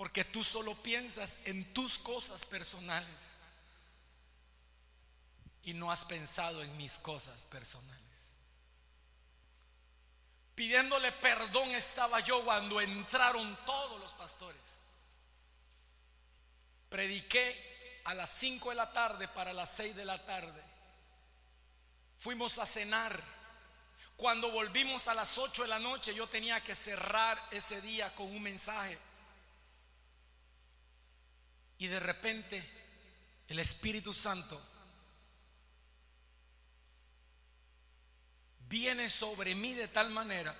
Speaker 1: porque tú solo piensas en tus cosas personales y no has pensado en mis cosas personales. Pidiéndole perdón estaba yo cuando entraron todos los pastores. Prediqué a las 5 de la tarde para las 6 de la tarde. Fuimos a cenar. Cuando volvimos a las 8 de la noche yo tenía que cerrar ese día con un mensaje. Y de repente el Espíritu Santo viene sobre mí de tal manera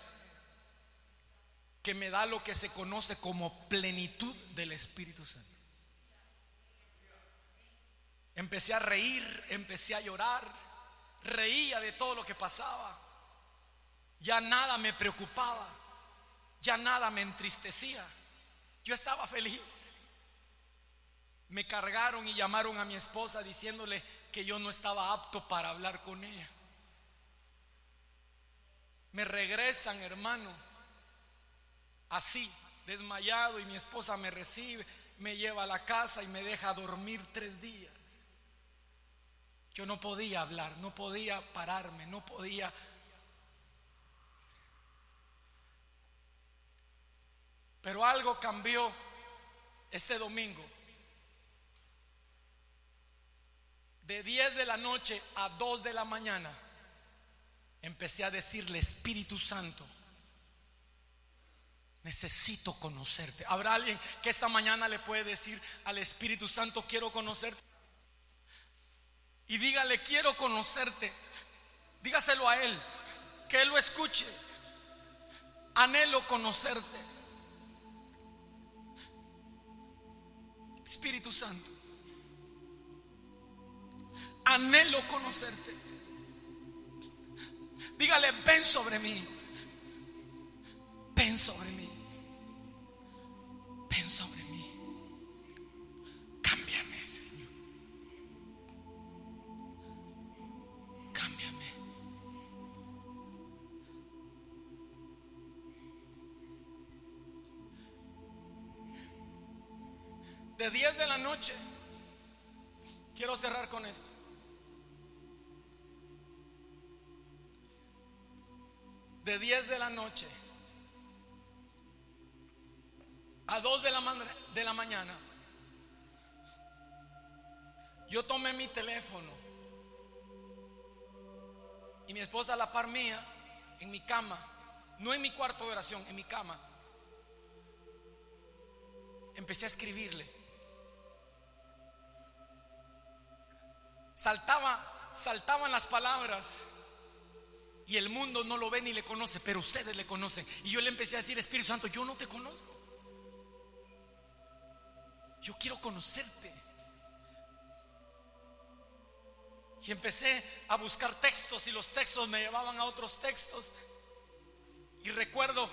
Speaker 1: que me da lo que se conoce como plenitud del Espíritu Santo. Empecé a reír, empecé a llorar, reía de todo lo que pasaba. Ya nada me preocupaba, ya nada me entristecía. Yo estaba feliz. Me cargaron y llamaron a mi esposa diciéndole que yo no estaba apto para hablar con ella. Me regresan, hermano, así, desmayado, y mi esposa me recibe, me lleva a la casa y me deja dormir tres días. Yo no podía hablar, no podía pararme, no podía... Pero algo cambió este domingo. De 10 de la noche a 2 de la mañana empecé a decirle, Espíritu Santo, necesito conocerte. ¿Habrá alguien que esta mañana le puede decir al Espíritu Santo, quiero conocerte? Y dígale, quiero conocerte. Dígaselo a Él, que Él lo escuche. Anhelo conocerte. Espíritu Santo, anhelo conocerte. Dígale, ven sobre mí. Ven sobre mí. Ven sobre mí. Cámbiame, Señor. Cámbiame. De 10 de la noche. Quiero cerrar con esto. De 10 de la noche a 2 de la, de la mañana, yo tomé mi teléfono y mi esposa a la par mía, en mi cama, no en mi cuarto de oración, en mi cama, empecé a escribirle. Saltaba, saltaban las palabras y el mundo no lo ve ni le conoce, pero ustedes le conocen. Y yo le empecé a decir, Espíritu Santo, yo no te conozco. Yo quiero conocerte. Y empecé a buscar textos y los textos me llevaban a otros textos. Y recuerdo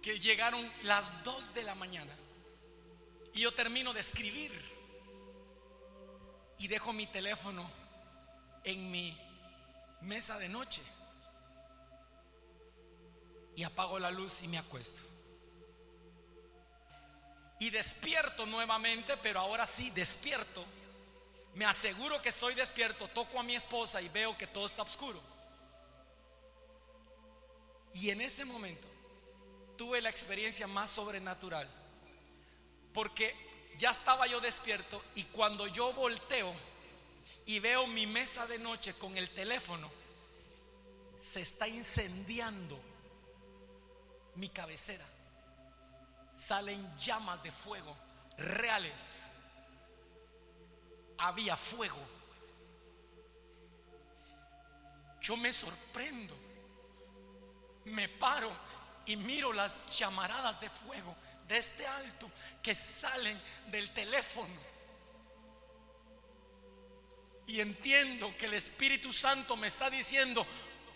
Speaker 1: que llegaron las dos de la mañana y yo termino de escribir y dejo mi teléfono en mi mesa de noche y apago la luz y me acuesto. Y despierto nuevamente, pero ahora sí, despierto. Me aseguro que estoy despierto, toco a mi esposa y veo que todo está oscuro. Y en ese momento tuve la experiencia más sobrenatural, porque ya estaba yo despierto y cuando yo volteo y veo mi mesa de noche con el teléfono, se está incendiando mi cabecera, salen llamas de fuego reales. Había fuego. Yo me sorprendo, me paro y miro las llamaradas de fuego de este alto que salen del teléfono. Y entiendo que el Espíritu Santo me está diciendo,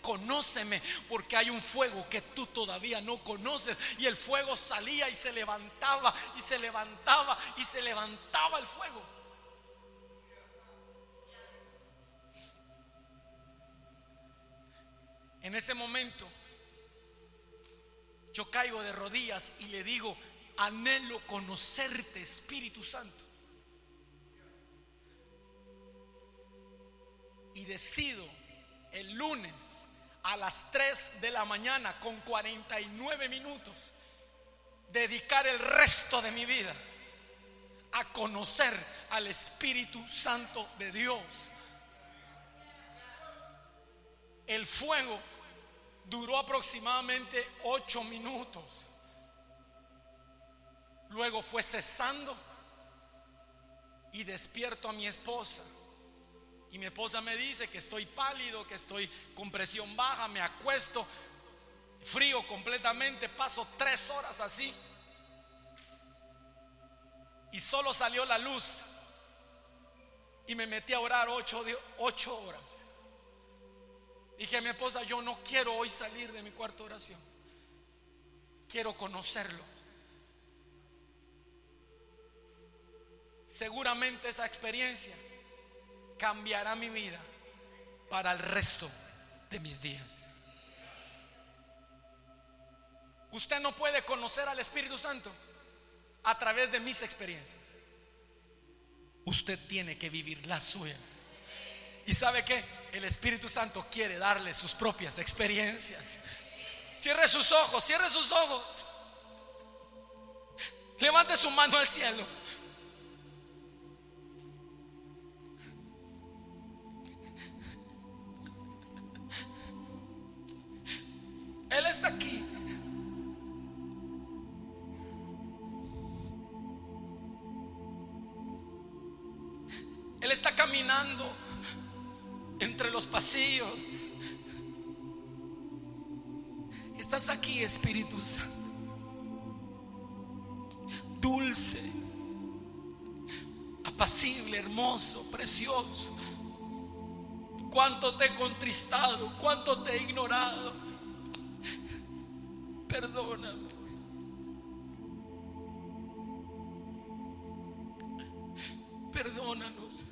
Speaker 1: conóceme, porque hay un fuego que tú todavía no conoces. Y el fuego salía y se levantaba y se levantaba y se levantaba el fuego. En ese momento yo caigo de rodillas y le digo, anhelo conocerte, Espíritu Santo. Y decido el lunes a las 3 de la mañana con 49 minutos dedicar el resto de mi vida a conocer al Espíritu Santo de Dios. El fuego duró aproximadamente ocho minutos. Luego fue cesando y despierto a mi esposa. Y mi esposa me dice que estoy pálido, que estoy con presión baja, me acuesto, frío completamente, paso tres horas así. Y solo salió la luz. Y me metí a orar ocho, ocho horas. Dije a mi esposa, yo no quiero hoy salir de mi cuarta oración. Quiero conocerlo. Seguramente esa experiencia cambiará mi vida para el resto de mis días. Usted no puede conocer al Espíritu Santo a través de mis experiencias. Usted tiene que vivir las suyas. ¿Y sabe que El Espíritu Santo quiere darle sus propias experiencias. Cierre sus ojos, cierre sus ojos. Levante su mano al cielo. Él está aquí. Él está caminando entre los pasillos. Estás aquí, Espíritu Santo. Dulce, apacible, hermoso, precioso. Cuánto te he contristado, cuánto te he ignorado. Perdóname. Perdónanos.